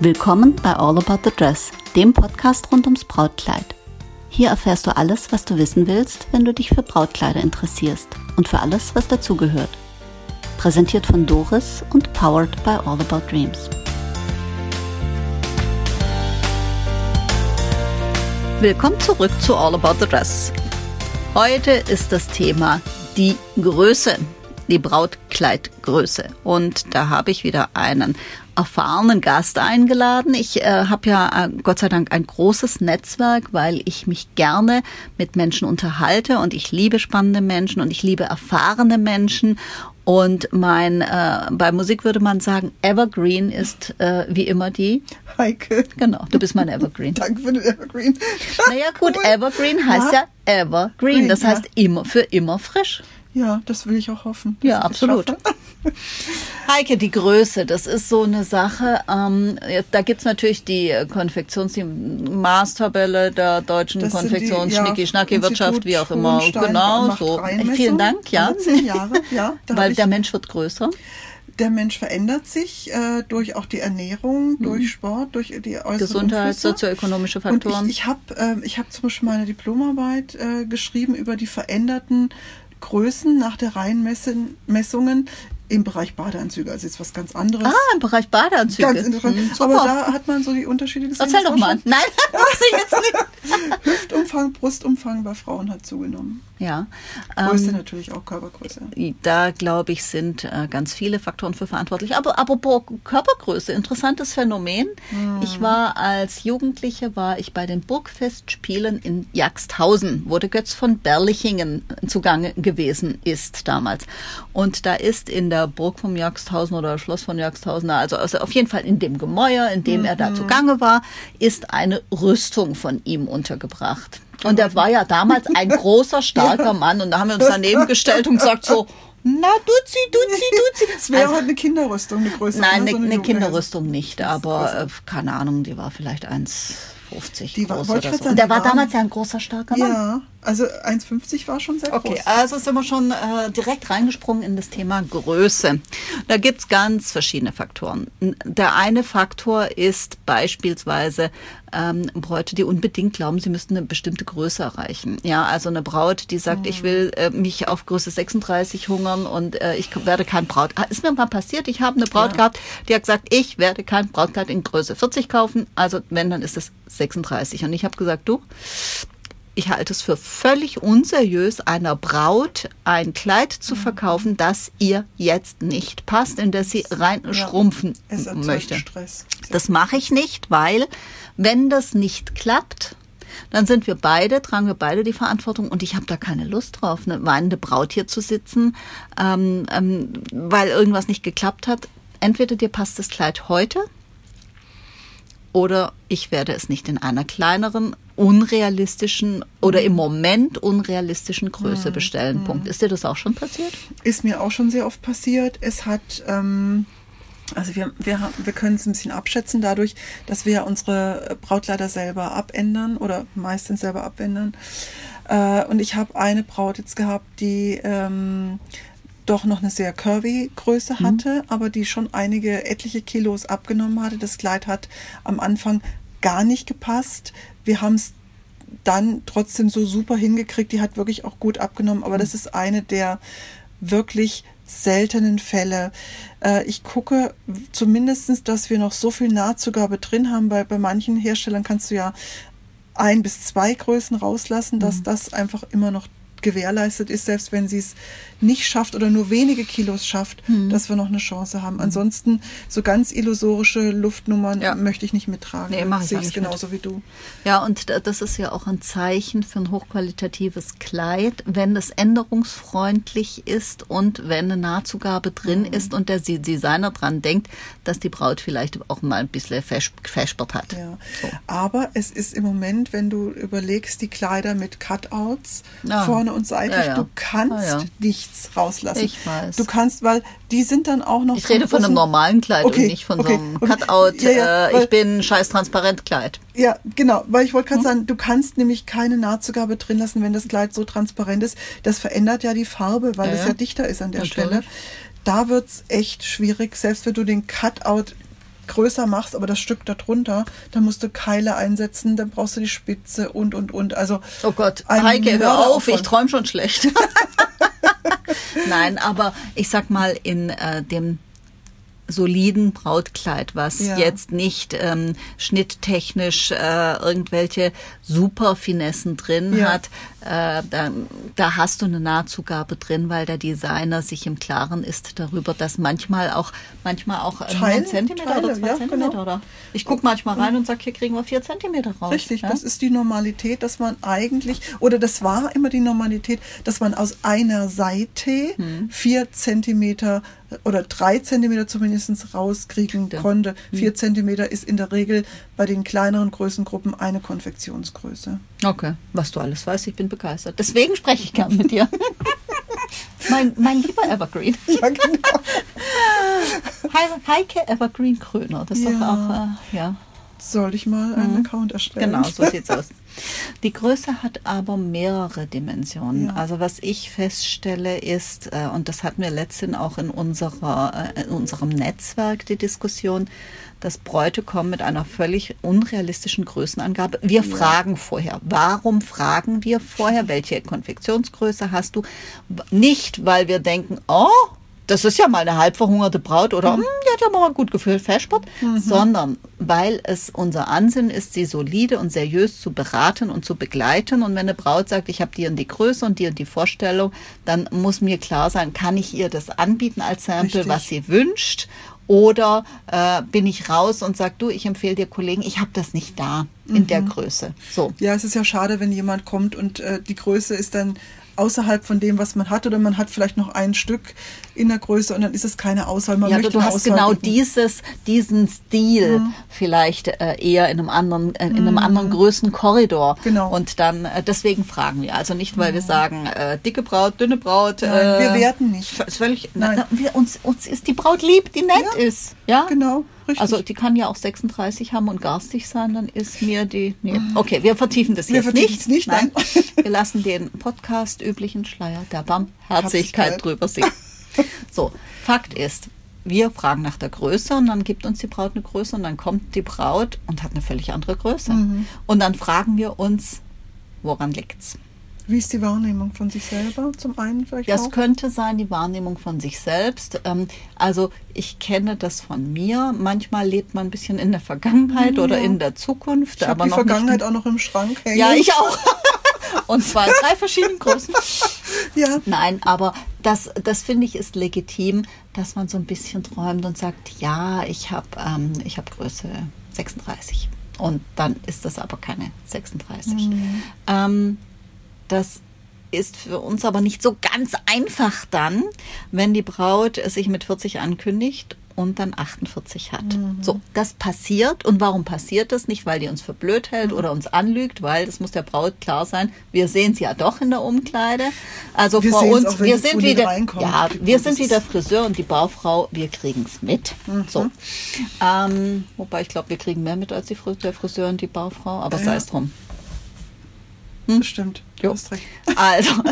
Willkommen bei All About the Dress, dem Podcast rund ums Brautkleid. Hier erfährst du alles, was du wissen willst, wenn du dich für Brautkleider interessierst und für alles, was dazugehört. Präsentiert von Doris und powered by All About Dreams. Willkommen zurück zu All About the Dress. Heute ist das Thema die Größe, die Brautkleidgröße. Und da habe ich wieder einen erfahrenen Gast eingeladen. Ich äh, habe ja äh, Gott sei Dank ein großes Netzwerk, weil ich mich gerne mit Menschen unterhalte und ich liebe spannende Menschen und ich liebe erfahrene Menschen. Und mein, äh, bei Musik würde man sagen, Evergreen ist äh, wie immer die. Heike. Genau, du bist mein Evergreen. Danke für den Evergreen. Naja gut, cool. Evergreen heißt ja, ja Evergreen, das heißt immer für immer frisch. Ja, das will ich auch hoffen. Ja, absolut. Heike, die Größe, das ist so eine Sache. Ähm, da gibt's natürlich die Konfektions-, die Maßtabelle der deutschen Konfektions-, ja, Schnicki-Schnacki-Wirtschaft, wie auch immer. Genau, so. Vielen Dank, ja. Zehn Jahre, ja. Weil der Mensch wird größer der Mensch verändert sich äh, durch auch die Ernährung, mhm. durch Sport, durch die äußeren Gesundheit, Umflüsse. sozioökonomische Faktoren. Und ich ich habe äh, ich hab zum Beispiel meine Diplomarbeit äh, geschrieben über die veränderten Größen nach der Reihenmessungen im Bereich Badeanzüge, also jetzt was ganz anderes. Ah, im Bereich Badeanzüge. Ganz interessant. Mhm, Aber da hat man so die Unterschiede gesehen. Erzähl doch mal. Nein, muss ich jetzt nicht. Hüftumfang, Brustumfang bei Frauen hat zugenommen. Ja. Größe ähm, natürlich auch Körpergröße. Da glaube ich sind äh, ganz viele Faktoren für verantwortlich. Aber apropos Körpergröße, interessantes Phänomen. Hm. Ich war als Jugendliche war ich bei den Burgfestspielen in Jagsthausen, wo der Götz von Berlichingen zugange gewesen ist damals. Und da ist in der Burg vom Jagsthausen oder Schloss von Jagsthausen, also, also auf jeden Fall in dem Gemäuer, in dem mhm. er da mhm. zugange war, ist eine Rüstung von ihm untergebracht. Und er war ja damals ein großer, starker Mann. Und da haben wir uns daneben gestellt und gesagt so, na, Duzi, Duzi, Duzi. Es wäre also, halt eine Kinderrüstung, eine größere. Nein, ne, eine, so eine, eine Kinderrüstung nicht, aber äh, keine Ahnung, die war vielleicht 1,50 die war, groß so. Der war damals ja ein großer, starker Mann. Ja, also 1,50 war schon sehr okay, groß. Okay, also sind wir schon äh, direkt reingesprungen in das Thema Größe. Da gibt's ganz verschiedene Faktoren. Der eine Faktor ist beispielsweise ähm, Bräute, die unbedingt glauben, sie müssten eine bestimmte Größe erreichen. Ja, also eine Braut, die sagt, mhm. ich will äh, mich auf Größe 36 hungern und äh, ich werde kein Braut. Ist mir mal passiert, ich habe eine Braut ja. gehabt, die hat gesagt, ich werde kein Brautkleid in Größe 40 kaufen. Also wenn, dann ist es 36. Und ich habe gesagt, du, ich halte es für völlig unseriös, einer Braut ein Kleid zu mhm. verkaufen, das ihr jetzt nicht passt, in das sie rein ja, schrumpfen möchte. Stress. Das mache ich nicht, weil wenn das nicht klappt, dann sind wir beide, tragen wir beide die Verantwortung und ich habe da keine Lust drauf, eine weinende Braut hier zu sitzen, ähm, ähm, weil irgendwas nicht geklappt hat. Entweder dir passt das Kleid heute oder ich werde es nicht in einer kleineren, unrealistischen oder im Moment unrealistischen Größe hm, bestellen. Punkt. Ist dir das auch schon passiert? Ist mir auch schon sehr oft passiert. Es hat, ähm, also wir, wir, wir können es ein bisschen abschätzen dadurch, dass wir unsere Brautkleider selber abändern oder meistens selber abändern. Äh, und ich habe eine Braut jetzt gehabt, die ähm, doch noch eine sehr curvy Größe mhm. hatte, mhm. aber die schon einige etliche Kilos abgenommen hatte. Das Kleid hat am Anfang gar nicht gepasst. Wir haben es dann trotzdem so super hingekriegt. Die hat wirklich auch gut abgenommen, aber mhm. das ist eine der wirklich seltenen Fälle. Äh, ich gucke zumindestens, dass wir noch so viel Nahtzugabe drin haben. Bei, bei manchen Herstellern kannst du ja ein bis zwei Größen rauslassen, dass mhm. das einfach immer noch gewährleistet ist, selbst wenn sie es nicht schafft oder nur wenige Kilos schafft, mhm. dass wir noch eine Chance haben. Ansonsten so ganz illusorische Luftnummern ja. möchte ich nicht mittragen. Nee, mache ich Sehe ich genauso mit. wie du. Ja, und das ist ja auch ein Zeichen für ein hochqualitatives Kleid, wenn es änderungsfreundlich ist und wenn eine Nahtzugabe drin mhm. ist und der Designer dran denkt, dass die Braut vielleicht auch mal ein bisschen verspert hat. Ja. So. Aber es ist im Moment, wenn du überlegst, die Kleider mit Cutouts ja. vorne und seitlich, ja, du kannst nicht nichts rauslassen. Ich weiß. Du kannst, weil die sind dann auch noch. Ich rede von einem normalen Kleid okay, und nicht von okay, so einem okay. Cutout. Ja, ja, äh, ich bin scheiß transparent Kleid. Ja, genau, weil ich wollte gerade hm? sagen, du kannst nämlich keine Nahtzugabe drin lassen, wenn das Kleid so transparent ist. Das verändert ja die Farbe, weil es ja dichter ist an der Natürlich. Stelle. Da wird es echt schwierig, selbst wenn du den Cutout größer machst, aber das Stück darunter, dann musst du Keile einsetzen, dann brauchst du die Spitze und und und. Also Oh Gott, Heike, hör auf, ich Mörderaufwand. träume schon schlecht. Nein, aber ich sag mal, in äh, dem soliden Brautkleid, was Ja. jetzt nicht ähm, schnitttechnisch äh, irgendwelche super Finessen drin Ja. hat, äh, da, da hast du eine Nahtzugabe drin, weil der Designer sich im Klaren ist darüber, dass manchmal auch manchmal auch äh, ein Zentimeter Teile, oder zwei ja, Zentimeter genau. oder ich guck manchmal rein und sag, hier kriegen wir vier Zentimeter raus. Richtig, ja? das ist die Normalität, dass man eigentlich, oder das war immer die Normalität, dass man aus einer Seite Hm. vier Zentimeter oder drei Zentimeter zumindest rauskriegen Stimmt. konnte. Hm. Vier Zentimeter ist in der Regel bei den kleineren Größengruppen eine Konfektionsgröße. Okay, was du alles weißt, ich bin begeistert. Deswegen spreche ich gern mit dir. mein, mein lieber Evergreen. Ja, genau. Hei- Heike Evergreen Kröner. Das ist doch Ja. auch, äh, ja. Soll ich mal einen Account erstellen? Genau, so sieht's aus. Die Größe hat aber mehrere Dimensionen. Ja. Also was ich feststelle ist, äh, und das hatten wir letztens auch in, unserer, äh, in unserem Netzwerk die Diskussion, dass Bräute kommen mit einer völlig unrealistischen Größenangabe. Wir fragen vorher. Warum fragen wir vorher? Welche Konfektionsgröße hast du? Nicht, weil wir denken, oh, das ist ja mal eine halb verhungerte Braut oder "Hm, die hat ja mal gut gefühlt Feschbert, sondern weil es unser Ansinnen ist, sie solide und seriös zu beraten und zu begleiten. Und wenn eine Braut sagt, ich habe die und die Größe und die und die Vorstellung, dann muss mir klar sein, kann ich ihr das anbieten als Sample, Richtig. was sie wünscht? Oder äh, bin ich raus und sage, du, ich empfehle dir Kollegen, ich habe das nicht da in der Größe. So. Ja, es ist ja schade, wenn jemand kommt und äh, die Größe ist dann außerhalb von dem, was man hat, oder man hat vielleicht noch ein Stück in der Größe und dann ist es keine Auswahl. Man Ja, möchte du hast Auswahl genau bieten. dieses, diesen Stil Mhm. vielleicht äh, eher in einem anderen, äh, in einem anderen Größenkorridor. Genau. Und dann äh, deswegen fragen wir. Also nicht, weil wir sagen, äh, dicke Braut, dünne Braut. Nein, äh, wir werten nicht. Ist völlig, Nein. Na, wir, uns, uns ist die Braut lieb, die nett Ja, ist. Ja, Genau, richtig. Also die kann ja auch 36 haben und garstig sein, dann ist mir die. Nee. Okay, wir vertiefen das Wir jetzt vertiefen nicht. nicht, nein. Wir lassen den Podcast üblichen Schleier der Barmherzigkeit drüber singen. So, Fakt ist, wir fragen nach der Größe und dann gibt uns die Braut eine Größe und dann kommt die Braut und hat eine völlig andere Größe. Mhm. Und dann fragen wir uns, woran liegt's? Wie ist die Wahrnehmung von sich selber zum einen vielleicht Das auch? könnte sein, die Wahrnehmung von sich selbst. Ähm, Also ich kenne das von mir. Manchmal lebt man ein bisschen in der Vergangenheit oder ja. in der Zukunft, Ich habe aber die noch Vergangenheit auch noch im Schrank hängen. Ja, ich auch. Und zwar in drei verschiedenen Größen. Ja, Nein, aber das, das finde ich ist legitim, dass man so ein bisschen träumt und sagt, ja, ich habe ähm, ich hab Größe 36. Und dann ist das aber keine 36. Ähm, das ist für uns aber nicht so ganz einfach dann, wenn die Braut sich mit 40 ankündigt und dann 48 hat. So, das passiert. Und warum passiert das? Nicht, weil die uns für blöd hält oder uns anlügt, weil das muss der Braut klar sein. Wir sehen sie ja doch in der Umkleide. Also Wir vor uns, auch, wir sind wieder, reinkommt. ja, wir sind wie der Friseur und die Baufrau. Wir kriegen es mit. So, ähm, wobei ich glaube, wir kriegen mehr mit als die Fris der Friseur und die Baufrau. Aber sei Ja. es drum. Stimmt. Jo. Also,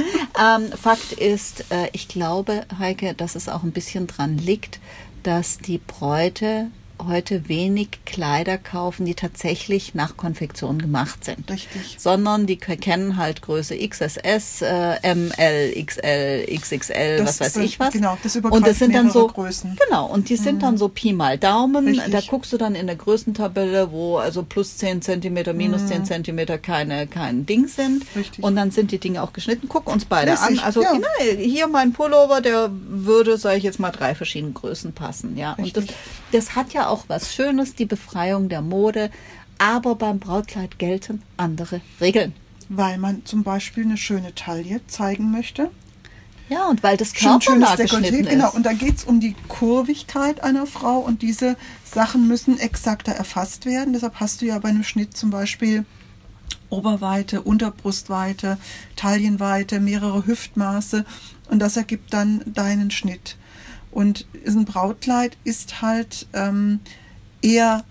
ähm, Fakt ist, äh, ich glaube, Heike, dass es auch ein bisschen dran liegt, dass die Bräute heute wenig Kleider kaufen, die tatsächlich nach Konfektion gemacht sind. Richtig. Sondern die kennen halt Größe XSS, äh, ML, XL, XXL, Das was weiß ich was. genau, das und das sind dann so Größen. Genau, und die sind dann so Pi mal Daumen. Richtig. Da guckst du dann in der Größentabelle, wo also plus 10 Zentimeter, minus 10 Zentimeter keine, kein Ding sind. Mhm. Richtig. Und dann sind die Dinge auch geschnitten. Guck uns beide Lässig, an. Also ja. genau, hier mein Pullover, der würde, sage ich jetzt mal, drei verschiedene Größen passen. Ja, und das, das hat ja auch was Schönes, die Befreiung der Mode. Aber beim Brautkleid gelten andere Regeln. Weil man zum Beispiel eine schöne Taille zeigen möchte. Ja, und weil das Schön, schönes Dekolleté, geschnitten genau. ist. Und da geht es um die Kurvigkeit einer Frau und diese Sachen müssen exakter erfasst werden. Deshalb hast du ja bei einem Schnitt zum Beispiel Oberweite, Unterbrustweite, Taillenweite, mehrere Hüftmaße und das ergibt dann deinen Schnitt. Und ein Brautkleid ist halt ähm, eher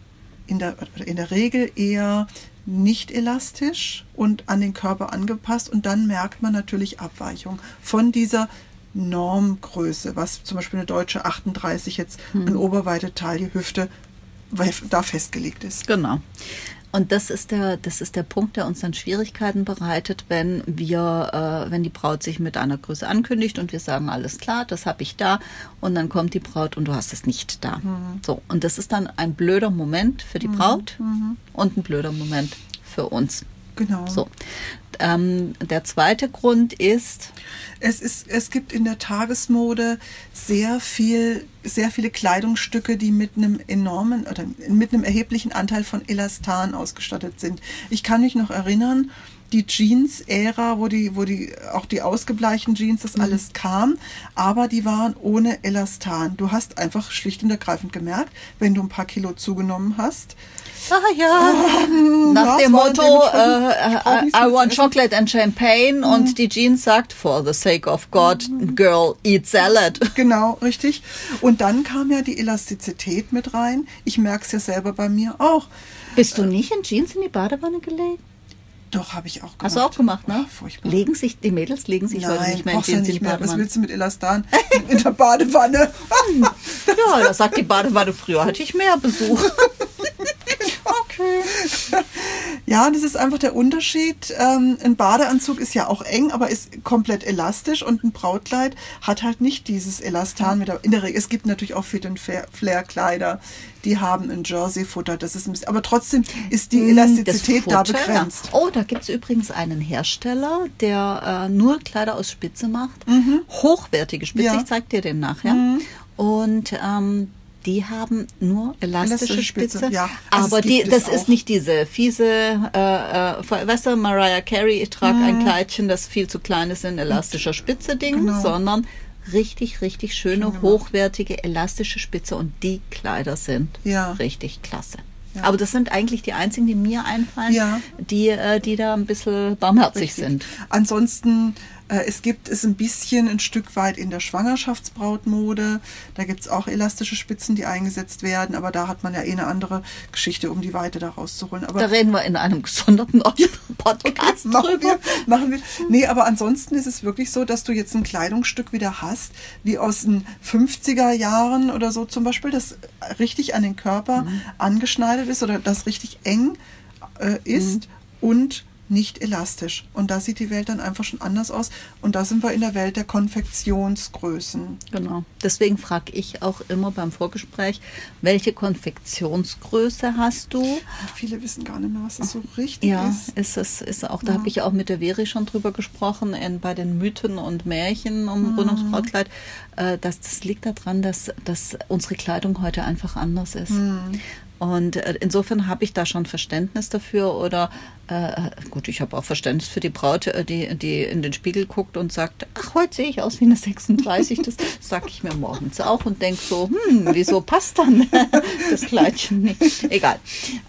in der, in der Regel eher nicht elastisch und an den Körper angepasst und dann merkt man natürlich Abweichung von dieser Normgröße, was zum Beispiel eine deutsche 38 jetzt Hm. an Oberweite, Taille, Hüfte da festgelegt ist. Genau. Und das ist der, das ist der Punkt, der uns dann Schwierigkeiten bereitet, wenn wir, äh, wenn die Braut sich mit einer Größe ankündigt und wir sagen, alles klar, das habe ich da, und dann kommt die Braut und du hast es nicht da. Mhm. So, und das ist dann ein blöder Moment für die Braut mhm. und ein blöder Moment für uns. Genau. So. Ähm, der zweite Grund ist. Es, ist. es gibt in der Tagesmode sehr viel, sehr viele Kleidungsstücke, die mit einem enormen oder mit einem erheblichen Anteil von Elastan ausgestattet sind. Ich kann mich noch erinnern, die Jeans-Ära, wo die, wo die, auch die ausgebleichten Jeans, das mhm. alles kam, aber die waren ohne Elastan. Du hast einfach schlicht und ergreifend gemerkt, wenn du ein paar Kilo zugenommen hast, Ah ja, ähm, nach dem Motto äh, I, I want chocolate and champagne mhm. und die Jeans sagt for the sake of God, girl, eat salad. Genau, richtig. Und dann kam ja die Elastizität mit rein. Ich merke es ja selber bei mir auch. Bist du nicht in Jeans in die Badewanne gelegt? Doch, habe ich auch gemacht. Hast du auch gemacht, ne? Oh, furchtbar. Legen sich, die Mädels legen sich Nein, heute nicht mehr in Jeans nicht mehr. Was willst du mit Elastan in der Badewanne? ja, das sagt die Badewanne. Früher hatte ich mehr Besuch. Ja, das ist einfach der Unterschied. Ähm, ein Badeanzug ist ja auch eng, aber ist komplett elastisch und ein Brautkleid hat halt nicht dieses Elastan mit der, in der Regel. Es gibt natürlich auch Fit and Flair Kleider, die haben ein Jersey-Futter. Das ist ein bisschen, aber trotzdem ist die mm, Elastizität Futter, da begrenzt. Ja. Oh, da gibt es übrigens einen Hersteller, der äh, nur Kleider aus Spitze macht. Mhm. Hochwertige Spitze. Ja. Ich zeig dir den nachher. Mhm. Und ähm, die haben nur elastische, elastische Spitze. Spitze. Ja, also aber die, das ist nicht diese fiese, äh, äh, weißt du, Mariah Carey, ich trage mhm. ein Kleidchen, das viel zu klein ist in elastischer Spitze Ding, genau. sondern richtig, richtig schöne, hochwertige, elastische Spitze und die Kleider sind ja. richtig klasse. Ja. Aber das sind eigentlich die einzigen, die mir einfallen, ja. die, äh, die da ein bisschen barmherzig Richtig. sind. Ansonsten es gibt es ein bisschen ein Stück weit in der Schwangerschaftsbrautmode. Da gibt es auch elastische Spitzen, die eingesetzt werden, aber da hat man ja eh eine andere Geschichte, um die Weite da rauszuholen. Aber da reden wir in einem gesonderten Podcast machen Wir, machen wir. Nee, aber ansonsten ist es wirklich so, dass du jetzt ein Kleidungsstück wieder hast, wie aus den 50er Jahren oder so zum Beispiel, das richtig an den Körper mhm. angeschneidet ist oder das richtig eng äh, ist mhm. und nicht elastisch. Und da sieht die Welt dann einfach schon anders aus. Und da sind wir in der Welt der Konfektionsgrößen. Genau. Deswegen frage ich auch immer beim Vorgespräch, welche Konfektionsgröße hast du? Viele wissen gar nicht mehr, was das so richtig ja, ist. ist es ist auch, da ja. habe ich auch mit der Veri schon drüber gesprochen, in, bei den Mythen und Märchen um mhm. Rundungsbrautkleid. Äh, dass das liegt daran, dass, dass unsere Kleidung heute einfach anders ist. Mhm. Und äh, insofern habe ich da schon Verständnis dafür oder äh, gut, ich habe auch Verständnis für die Braut, äh, die, die in den Spiegel guckt und sagt, ach, heute sehe ich aus wie eine 36. Das sage ich mir morgens auch und denke so, hm, wieso passt dann das Kleidchen nicht? Egal.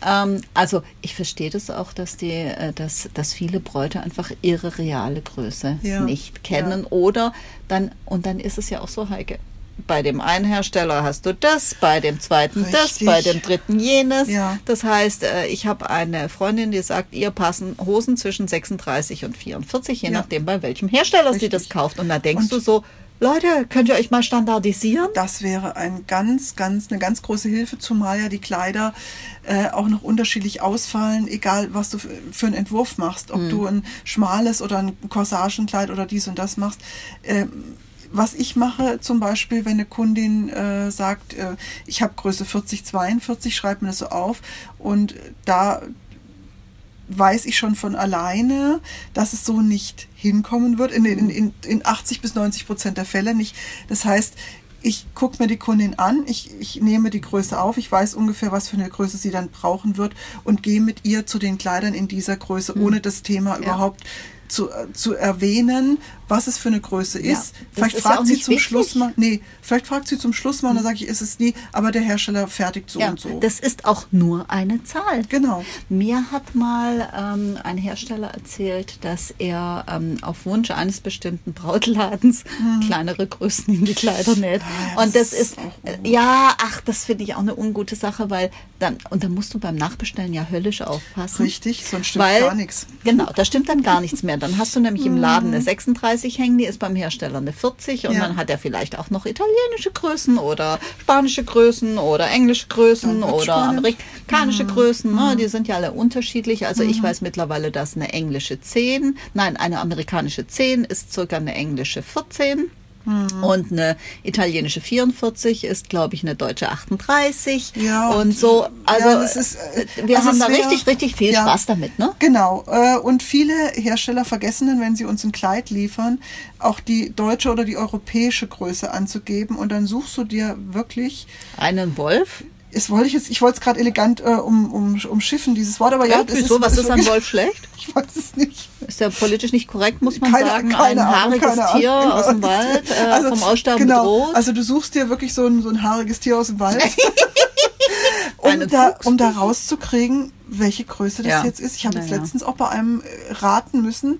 Ähm, also ich verstehe das auch, dass die, äh, dass, dass viele Bräute einfach ihre reale Größe ja. nicht kennen ja. oder dann, und dann ist es ja auch so, Heike, bei dem einen Hersteller hast du das, bei dem zweiten Richtig. das, bei dem dritten jenes. Ja. Das heißt, äh, ich habe eine Freundin, die sagt, ihr passen Hosen zwischen 36 und 44, je ja. nachdem, bei welchem Hersteller Richtig. sie das kauft. Und da denkst und du so, Leute, könnt ihr euch mal standardisieren? Das wäre ein ganz, ganz, eine ganz große Hilfe, zumal ja die Kleider äh, auch noch unterschiedlich ausfallen, egal was du für einen Entwurf machst, ob mhm. du ein schmales oder ein Corsagenkleid oder dies und das machst. Ähm, was ich mache, zum Beispiel, wenn eine Kundin äh, sagt, äh, ich habe Größe 40, 42, schreibt mir das so auf und da weiß ich schon von alleine, dass es so nicht hinkommen wird, in, in, in, in 80 bis 90 Prozent der Fälle nicht. Das heißt, ich gucke mir die Kundin an, ich, ich nehme die Größe auf, ich weiß ungefähr, was für eine Größe sie dann brauchen wird und gehe mit ihr zu den Kleidern in dieser Größe, hm. ohne das Thema ja. überhaupt zu, zu erwähnen, was es für eine Größe ist. Ja, vielleicht ist fragt ja sie zum wichtig. Schluss mal, nee, vielleicht fragt sie zum Schluss mal, und dann sage ich, ist es nie, aber der Hersteller fertigt so ja, und so. Das ist auch nur eine Zahl. Genau. Mir hat mal ähm, ein Hersteller erzählt, dass er ähm, auf Wunsch eines bestimmten Brautladens hm. kleinere Größen in die Kleider näht. Ah, ja, und das, das ist, äh, ja, ach, das finde ich auch eine ungute Sache, weil dann, und dann musst du beim Nachbestellen ja höllisch aufpassen. Richtig, sonst stimmt weil, gar nichts. Genau, da stimmt dann gar nichts mehr mehr. Dann hast du nämlich im Laden eine 36 hängen, die ist beim Hersteller eine 40 und Ja. dann hat er vielleicht auch noch italienische Größen oder spanische Größen oder englische Größen oder amerikanische Größen. Ne? Die sind ja alle unterschiedlich. Also Mhm. ich weiß mittlerweile, dass eine englische 10, nein, eine amerikanische 10 ist circa eine englische 14. Mhm. Und eine italienische 44 ist, glaube ich, eine deutsche 38. Ja, und und- so. Also ja, ist, äh, wir also haben da wär- richtig, richtig viel ja. Spaß damit, ne? Genau. Äh, und viele Hersteller vergessen dann, wenn sie uns ein Kleid liefern, auch die deutsche oder die europäische Größe anzugeben. Und dann suchst du dir wirklich, Einen Wolf. Das wollte ich jetzt, ich wollte es gerade elegant äh, um, um, umschiffen, dieses Wort, aber ja, Ja, das wieso? Was ist an Wolf schlecht? Ich weiß es nicht. Ist ja politisch nicht korrekt, muss man Keine- sagen. keine ein Ahnung, haariges keine Tier Ahnung. aus dem Wald, äh, vom Aussterben genau, bedroht. Also du suchst dir wirklich so ein, so ein haariges Tier aus dem Wald, um, da, um da rauszukriegen, welche Größe das Ja. jetzt ist. Ich habe jetzt Naja. letztens auch bei einem raten müssen,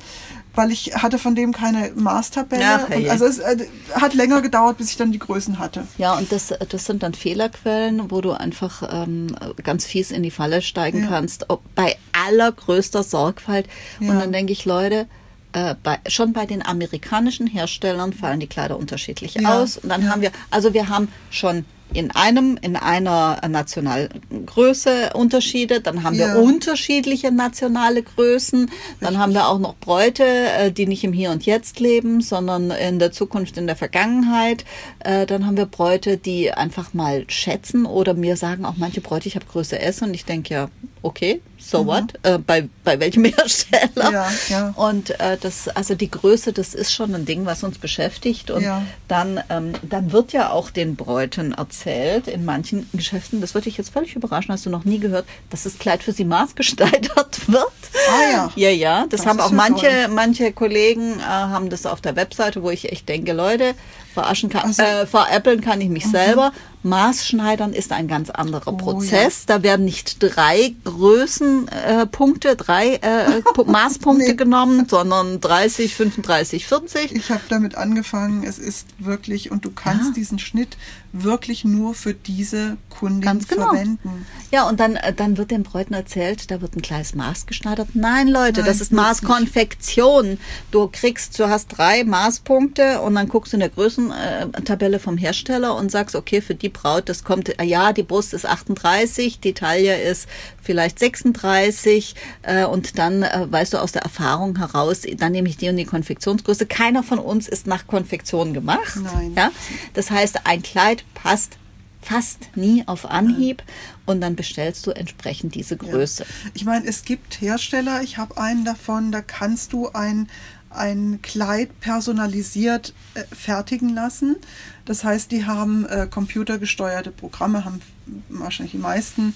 weil ich hatte von dem keine Maßtabelle. Ach, und herrje. also es äh, hat länger gedauert, bis ich dann die Größen hatte. Ja, und das, das sind dann Fehlerquellen, wo du einfach ähm, ganz fies in die Falle steigen Ja. kannst, ob bei allergrößter Sorgfalt. Ja. Und dann denke ich, Leute, äh, bei, schon bei den amerikanischen Herstellern fallen die Kleider unterschiedlich Ja. aus. Und dann haben wir, also wir haben schon in einem, in einer Nationalgröße Unterschiede, dann haben Ja. wir unterschiedliche nationale Größen, dann haben wir auch noch Bräute, äh, die nicht im Hier und Jetzt leben, sondern in der Zukunft, in der Vergangenheit. Äh, Dann haben wir Bräute, die einfach mal schätzen oder mir sagen auch manche Bräute, ich habe Größe S und ich denke ja, okay, so what? Äh, bei, bei welchem Hersteller? Mhm. Ja, ja. Und äh, das, also die Größe, das ist schon ein Ding, was uns beschäftigt. Und Ja. dann, ähm, dann wird ja auch den Bräuten erzählt in manchen Geschäften. Das würde dich jetzt völlig überraschen, hast du noch nie gehört, dass das Kleid für sie maßgesteigert wird. Ah ja. Ja, ja. Das, Das haben auch manche, toll. manche Kollegen äh, haben das auf der Webseite, wo ich echt denke, Leute, verarschen kann, Also- Mhm. äh, veräppeln kann ich mich selber. Maßschneidern ist ein ganz anderer Oh, Prozess. Da werden nicht drei Größenpunkte, äh, drei äh, Pu- Maßpunkte Nee. genommen, sondern 30, 35, 40. Ich habe damit angefangen, es ist wirklich, und du kannst Ja. diesen Schnitt wirklich nur für diese Kundin Ganz genau. verwenden. Ja, und dann, äh, dann wird den Bräuten erzählt, da wird ein kleines Maß geschneidert. Nein, Leute, Nein, das ist Maßkonfektion. Du kriegst, du hast drei Maßpunkte und dann guckst du in der Größentabelle vom Hersteller und sagst, okay, für die Braut, das kommt, äh, ja, die Brust ist 38, die Taille ist vielleicht 36 äh, und dann äh, weißt du aus der Erfahrung heraus, dann nehme ich die und die Konfektionsgröße. Keiner von uns ist nach Konfektion gemacht. Nein. Ja? Das heißt, ein Kleid passt fast nie auf Anhieb und dann bestellst du entsprechend diese Größe. Ich meine, es gibt Hersteller, ich habe einen davon, da kannst du ein, ein Kleid personalisiert äh, fertigen lassen. Das heißt, die haben äh, computergesteuerte Programme, haben wahrscheinlich die meisten,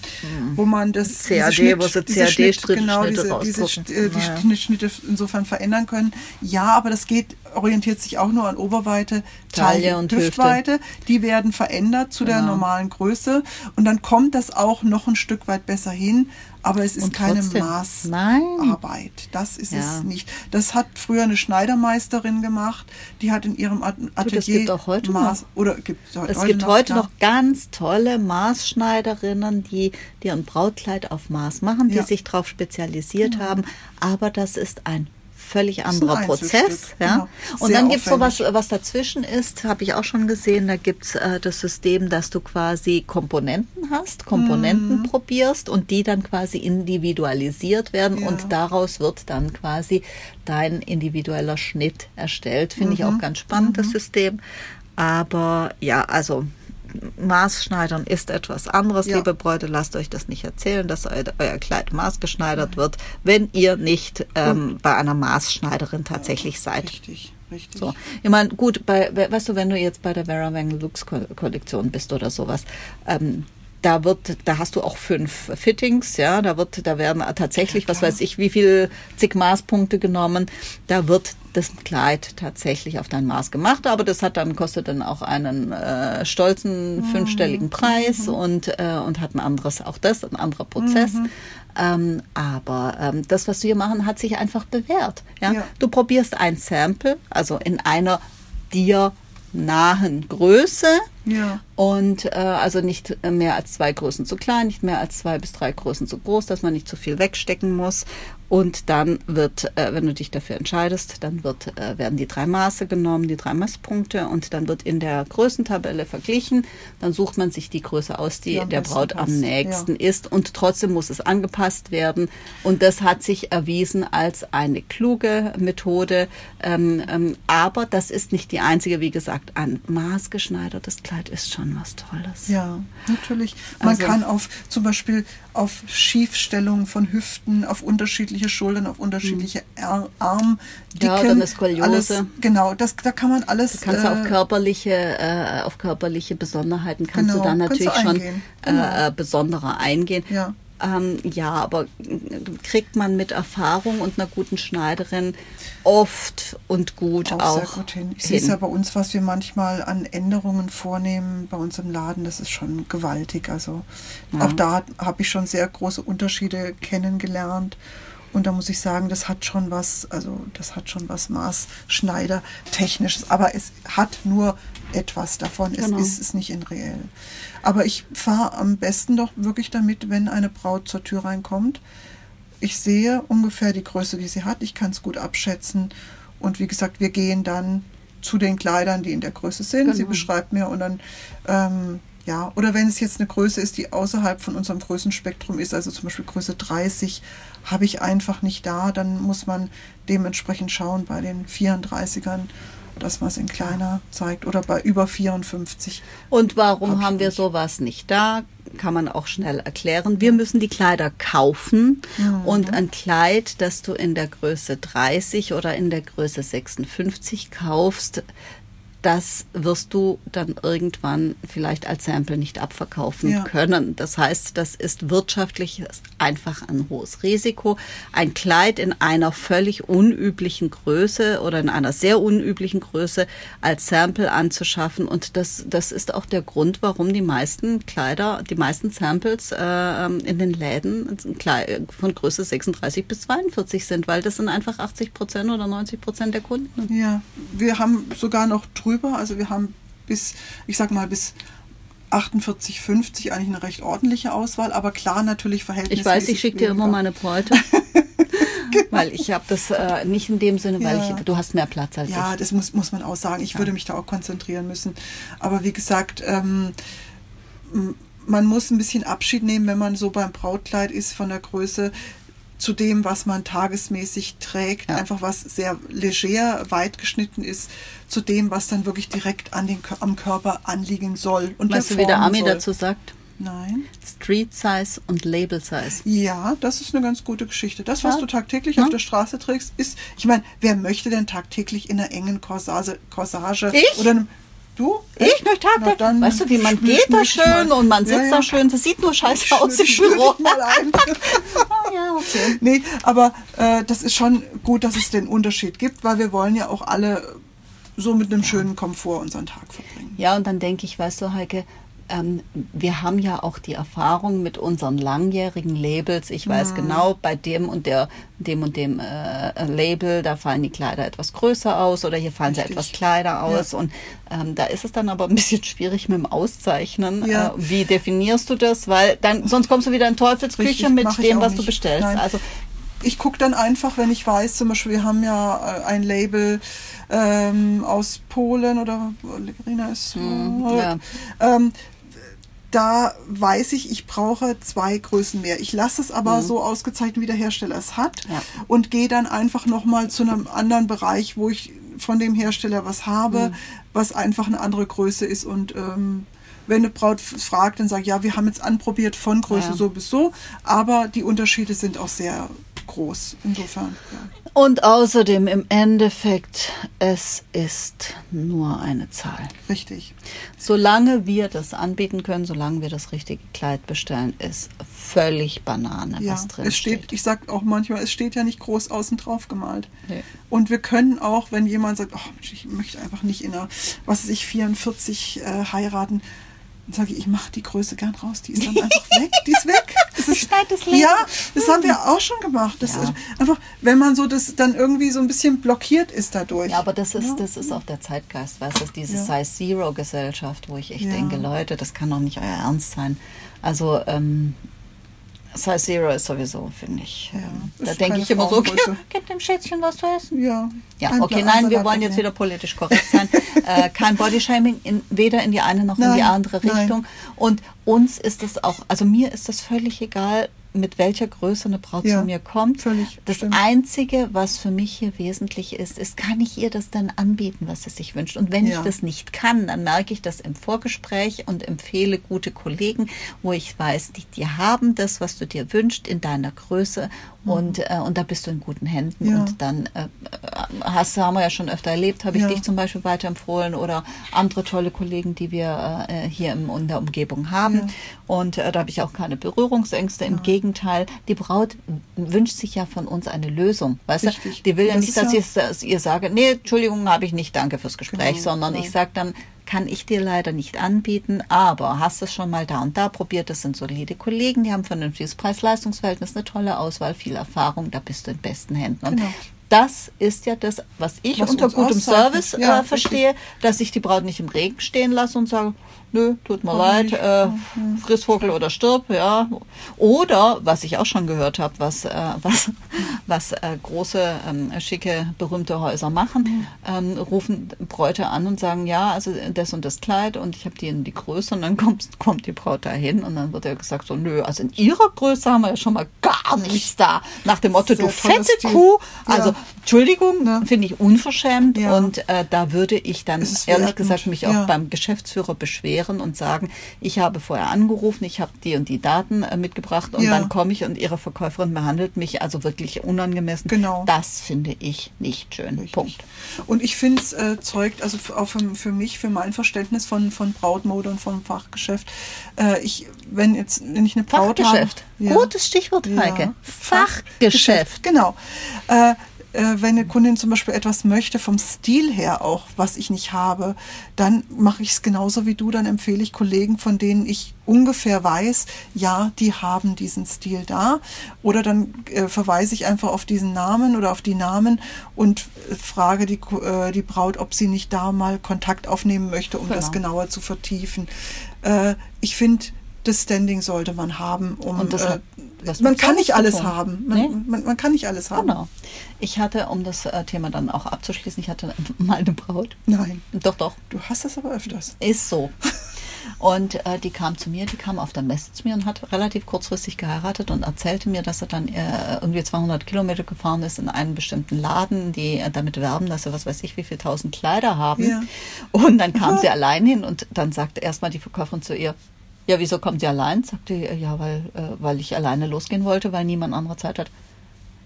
wo man das CAD, diese wo sie diese CAD-Schnitte genau, diese, diese, äh, die Naja. Schnitte- insofern verändern können. Ja, aber das geht, orientiert sich auch nur an Oberweite, Taille und Hüftweite. Die werden verändert zu der Genau. normalen Größe und dann kommt das auch noch ein Stück weit besser hin. Aber es ist Und keine trotzdem. Maßarbeit. Das ist Ja. es nicht. Das hat früher eine Schneidermeisterin gemacht. Die hat in ihrem At- Atelier das gibt auch heute Maß oder gibt Es heute gibt heute klar. noch ganz tolle Maßschneiderinnen, die, die ein Brautkleid auf Maß machen, die Ja. sich darauf spezialisiert haben. Aber das ist ein völlig anderer Prozess. Ja? genau. Und dann gibt es sowas, was dazwischen ist, habe ich auch schon gesehen. Da gibt es äh, das System, dass du quasi Komponenten hast, Komponenten Mhm. probierst und die dann quasi individualisiert werden Ja. und daraus wird dann quasi dein individueller Schnitt erstellt. Finde Mhm. ich auch ganz spannend, das System. Aber ja, also Maßschneidern ist etwas anderes. Ja. Liebe Bräute, lasst euch das nicht erzählen, dass euer, euer Kleid maßgeschneidert wird, wenn ihr nicht ähm, bei einer Maßschneiderin tatsächlich seid. Richtig, richtig. So. Ich meine, gut, bei, we- weißt du, wenn du jetzt bei der Vera Wang Lux Ko- Kollektion bist oder sowas, ähm, da wird, da hast du auch fünf Fittings, ja, da wird, da werden tatsächlich, was weiß ich, wie viel zig Maßpunkte genommen, da wird das Kleid tatsächlich auf dein Maß gemacht, aber das hat dann, kostet dann auch einen äh, stolzen fünfstelligen Preis und, äh, und hat ein anderes, auch das, ein anderer Prozess. Ähm, aber ähm, das, was wir hier machen, hat sich einfach bewährt. Ja? Ja. Du probierst ein Sample, also in einer dir nahen Größe, Ja. Und äh, also nicht mehr als zwei Größen zu klein, nicht mehr als zwei bis drei Größen zu groß, dass man nicht zu viel wegstecken muss. Und dann wird, äh, wenn du dich dafür entscheidest, dann wird, äh, werden die drei Maße genommen, die drei Messpunkte und dann wird in der Größentabelle verglichen. Dann sucht man sich die Größe aus, die am der Braut am nächsten ja. ist. Und trotzdem muss es angepasst werden. Und das hat sich erwiesen als eine kluge Methode. Ähm, ähm, aber das ist nicht die einzige. Wie gesagt, ein maßgeschneidertes Kleid ist schon was Tolles. Ja, natürlich. Man Also- kann auf zum Beispiel auf Schiefstellung von Hüften, auf unterschiedliche Schultern, auf unterschiedliche Ar Armdicken. Ja, oder eine Skoliose. Alles, genau, das, da kann man alles. Du kannst auf äh, körperliche, äh, auf körperliche Besonderheiten kannst Genau, du dann natürlich schon eingehen. Genau. äh, äh, besonderer eingehen. Ja. Ähm, ja, aber kriegt man mit Erfahrung und einer guten Schneiderin oft und gut auch, auch, sehr gut hin. Ich sehe es hin. ja bei uns, was wir manchmal an Änderungen vornehmen bei uns im Laden, das ist schon gewaltig. Also Ja. auch da habe ich schon sehr große Unterschiede kennengelernt. Und da muss ich sagen, das hat schon was, also das hat schon was Maßschneider-technisches, aber es hat nur etwas davon. Genau. Es ist es nicht in reell. Aber ich fahre am besten doch wirklich damit, wenn eine Braut zur Tür reinkommt. Ich sehe ungefähr die Größe, die sie hat. Ich kann es gut abschätzen. Und wie gesagt, wir gehen dann zu den Kleidern, die in der Größe sind. Sie Genau. beschreibt mir und dann, ähm, ja, oder wenn es jetzt eine Größe ist, die außerhalb von unserem Größenspektrum ist, also zum Beispiel Größe 30, habe ich einfach nicht da, dann muss man dementsprechend schauen bei den 34ern, dass man es in kleiner zeigt oder bei über 54. Und warum Hab haben wir nicht. sowas nicht da? Kann man auch schnell erklären. Wir müssen die Kleider kaufen Mhm. und ein Kleid, das du in der Größe 30 oder in der Größe 56 kaufst, das wirst du dann irgendwann vielleicht als Sample nicht abverkaufen Ja. können. Das heißt, das ist wirtschaftlich einfach ein hohes Risiko. Ein Kleid in einer völlig unüblichen Größe oder in einer sehr unüblichen Größe als Sample anzuschaffen. Und das, das ist auch der Grund, warum die meisten Kleider, die meisten Samples äh, in den Läden von Größe 36 bis 42 sind, weil das sind einfach 80 Prozent oder 90 Prozent der Kunden. Ja, wir haben sogar noch drüber, also wir haben bis, ich sag mal, bis 48, 50 eigentlich eine recht ordentliche Auswahl, aber klar natürlich Ich verhältnismäßig. weiß, ich schicke dir immer meine Bräute. Weil ich habe das äh, nicht in dem Sinne, weil Ja. ich, du hast mehr Platz als Ja, ich. das muss, muss man auch sagen. Ich würde mich da auch konzentrieren müssen. Aber wie gesagt, ähm, man muss ein bisschen Abschied nehmen, wenn man so beim Brautkleid ist von der Größe zu dem, was man tagesmäßig trägt. Ja. Einfach was sehr leger, weit geschnitten ist, zu dem, was dann wirklich direkt an den, am Körper anliegen soll. Und Weißt du, wie der Ami soll. dazu sagt? Nein. Street Size und Label Size. Ja, das ist eine ganz gute Geschichte. Das, was Ja. du tagtäglich Ja. auf der Straße trägst, ist, ich meine, wer möchte denn tagtäglich in einer engen Corsage, Corsage Ich? oder einem, du? Ich Na, Tag, dann Weißt du, wie man geht da ich schön mal. und man Ja, sitzt ja. da schön. Das sieht nur scheiße aus im Büro. mal ein. Ah, ja, okay. nee, aber äh, das ist schon gut, dass es den Unterschied gibt, weil wir wollen ja auch alle so mit einem schönen Komfort unseren Tag verbringen. Ja, und dann denke ich, weißt du, Heike, ähm, wir haben ja auch die Erfahrung mit unseren langjährigen Labels. Ich weiß genau, bei dem und der, dem und dem äh, Label, da fallen die Kleider etwas größer aus oder hier fallen sie Richtig. etwas kleiner aus. Und ähm, da ist es dann aber ein bisschen schwierig mit dem Auszeichnen. Ja. Äh, wie definierst du das? Weil dann, sonst kommst du wieder in Teufelsküche Richtig, mit dem, was du nicht. bestellst. Nein. Also Ich gucke dann einfach, wenn ich weiß, zum Beispiel, wir haben ja äh, ein Label ähm, aus Polen oder Legrina ist. Hm, äh, ja. ähm, da weiß ich, ich brauche zwei Größen mehr. Ich lasse es aber so ausgezeichnet, wie der Hersteller es hat Mhm. Ja. und gehe dann einfach nochmal zu einem anderen Bereich, wo ich von dem Hersteller was habe, Mhm. was einfach eine andere Größe ist und ähm, wenn eine Braut fragt, dann sage ich, ja, wir haben jetzt anprobiert von Größe Ja. so bis so, aber die Unterschiede sind auch sehr groß. Insofern, ja. Und außerdem im Endeffekt, es ist nur eine Zahl. richtig. Solange wir das anbieten können, solange wir das richtige Kleid bestellen, ist völlig Banane, Ja, was drin es steht, ich sag auch manchmal, es steht ja nicht groß außen drauf gemalt. Nee. Und wir können auch, wenn jemand sagt, oh, Mensch, ich möchte einfach nicht in einer, was weiß ich, 44 äh, heiraten, Dann sage ich, ich mache die Größe gern raus. Die ist dann einfach weg. Die ist weg. Das ist, das Leben. ja, das haben wir auch schon gemacht. Das Ja. ist einfach, wenn man so das dann irgendwie so ein bisschen blockiert ist dadurch. Ja, aber das ist, Ja. das ist auch der Zeitgeist, weißt du, diese Ja. Size Zero Gesellschaft, wo ich echt denke, Leute, das kann doch nicht euer Ernst sein. Also, ähm, Size Zero ist sowieso, finde ich. Ja, ähm, ist da denke ich immer so, gib, gib dem Schätzchen was zu essen. Ja, Ja, okay, nein, wir wollen jetzt wieder politisch korrekt sein. äh, kein Bodyshaming, in, weder in die eine noch in die Nein, andere nein. Richtung. Und uns ist es auch, also mir ist das völlig egal, mit welcher Größe eine Braut Ja, zu mir kommt. völlig, Das stimmt. Einzige, was für mich hier wesentlich ist, ist, kann ich ihr das dann anbieten, was sie sich wünscht? Und wenn Ja. ich das nicht kann, dann merke ich das im Vorgespräch und empfehle gute Kollegen, wo ich weiß, die, die haben das, was du dir wünschst, in deiner Größe. Und, äh, und da bist du in guten Händen. Mhm. Ja. Und dann äh, hast, haben wir ja schon öfter erlebt, habe ich Ja. dich zum Beispiel weiterempfohlen oder andere tolle Kollegen, die wir äh, hier im, in der Umgebung haben. Ja. Und äh, da habe ich auch keine Berührungsängste. Im Gegenteil, die Braut wünscht sich ja von uns eine Lösung. Weißt Richtig. du? Die will ja Das nicht, dass ja- ich es ihr sage, nee, Entschuldigung, habe ich nicht, danke fürs Gespräch, Genau, sondern ja. ich sage dann, kann ich dir leider nicht anbieten, aber hast es schon mal da und da probiert, das sind solide Kollegen, die haben ein vernünftiges Preis-Leistungs-Verhältnis, eine tolle Auswahl, viel Erfahrung, da bist du in besten Händen. Und Genau. das ist ja das, was ich Was unter gutem auszeichnet. Service Ja, äh, verstehe, dass ich die Braut nicht im Regen stehen lasse und sage, nö, tut mir leid, äh, friss Vogel oder stirb, ja. Oder, was ich auch schon gehört habe, was, äh, was, was äh, große, ähm, schicke, berühmte Häuser machen, ähm, rufen Bräute an und sagen, ja, also das und das Kleid und ich habe die in die Größe und dann kommt, kommt die Braut dahin und dann wird ja gesagt so, nö, also in ihrer Größe haben wir ja schon mal gar nichts da. Nach dem Motto, Sehr du fette. Kuh. Also, Ja. Entschuldigung, Ja. finde ich unverschämt Ja. und äh, da würde ich dann ehrlich gesagt mich ja. auch beim Geschäftsführer beschweren und sagen, ich habe vorher angerufen, ich habe die und die Daten äh, mitgebracht und Ja. dann komme ich und ihre Verkäuferin behandelt mich also wirklich unangemessen. Genau. Das finde ich nicht schön. Richtig. Punkt. Und ich finde es äh, zeugt, also auch für, für mich, für mein Verständnis von, von Brautmode und vom Fachgeschäft. Äh, ich, wenn jetzt, wenn ich eine Braut Fachgeschäft. habe. Ja. Gutes Stichwort, Ja. Heike. Fachgeschäft. Genau. Äh, wenn eine Kundin zum Beispiel etwas möchte, vom Stil her auch, was ich nicht habe, dann mache ich es genauso wie du. Dann empfehle ich Kollegen, von denen ich ungefähr weiß, ja, die haben diesen Stil da. Oder dann äh, verweise ich einfach auf diesen Namen oder auf die Namen und äh, frage die, äh, die Braut, ob sie nicht da mal Kontakt aufnehmen möchte, um das Genau. genauer zu vertiefen. Äh, ich finde, das Standing sollte man haben, um Und das äh, hat was man kann nicht alles haben. Man, Nee. man, man kann nicht alles haben. Genau. Ich hatte, um das äh, Thema dann auch abzuschließen, ich hatte mal eine Braut. Nein. Doch, doch. Du hast das aber öfters. Ist so. Und äh, die kam zu mir, die kam auf der Messe zu mir und hat relativ kurzfristig geheiratet und erzählte mir, dass er dann äh, irgendwie 200 Kilometer gefahren ist in einen bestimmten Laden, die äh, damit werben, dass sie was weiß ich wie viel tausend Kleider haben. Ja. Und dann kam sie allein hin und dann sagte erstmal die Verkäuferin zu ihr, ja, wieso kommt sie allein? Sagte sie, ja, weil, äh, weil ich alleine losgehen wollte, weil niemand andere Zeit hat.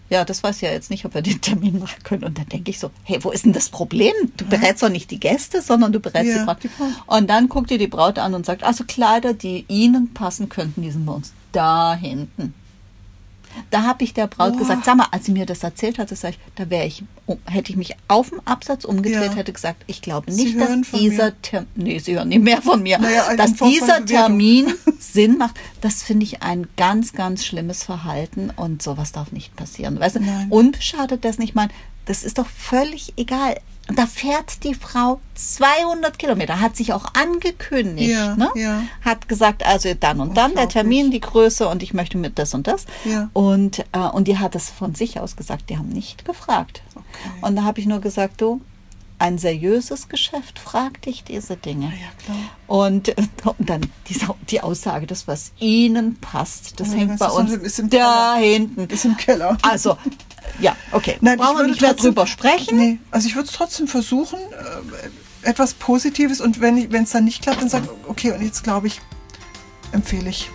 Ja, das weiß ich ja jetzt nicht, ob wir den Termin machen können. Und dann denke ich so, hey, wo ist denn das Problem? Du berätst doch nicht die Gäste, sondern du berätst Ja, die Braut. die Braut. Und dann guckt ihr die Braut an und sagt, also Kleider, die Ihnen passen könnten, die sind bei uns da hinten. Da habe ich der Braut Boah. gesagt, sag mal, als sie mir das erzählt hatte, sag ich, da wäre ich, um- hätte ich mich auf dem Absatz umgedreht, Ja. hätte gesagt, ich glaube nicht, dass dieser. Termin, nee, Sie hören nicht mehr von mir, Naja, dass dieser. Termin Sinn macht. Das finde ich ein ganz, ganz schlimmes Verhalten und sowas darf nicht passieren. Weißt du, unbeschadet dessen, ich meine, das ist doch völlig egal. Da fährt die Frau 200 Kilometer, hat sich auch angekündigt, Ja, ne? ja. hat gesagt, also dann und dann der. Termin, die Größe und ich möchte mit das und das. Ja. Und, äh, und die hat es von sich aus gesagt, die haben nicht gefragt. Okay. Und da habe ich nur gesagt, du, ein seriöses Geschäft fragt dich diese Dinge. Ja, klar. Und, äh, und dann diese, die Aussage, das, was ihnen passt, das Ja, hängt das bei uns da hinten. Ist im Keller. Also, ja, okay. Nein, Brauchen ich wir nicht mehr trotzdem- drüber sprechen. Nee, also ich würde es trotzdem versuchen, äh, etwas Positives und wenn es dann nicht klappt, dann sage ich, okay, und jetzt glaube ich, empfehle ich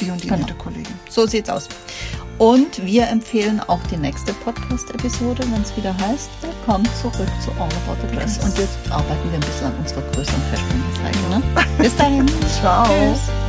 die und die Genau. nette Kollegin. So sieht's aus. Und wir empfehlen auch die nächste Podcast-Episode, wenn es wieder heißt, willkommen zurück zu All About the Dress. Und jetzt arbeiten wir ein bisschen an unserer größeren Verständnis. Ne? Bis dahin. Ciao. Tschüss.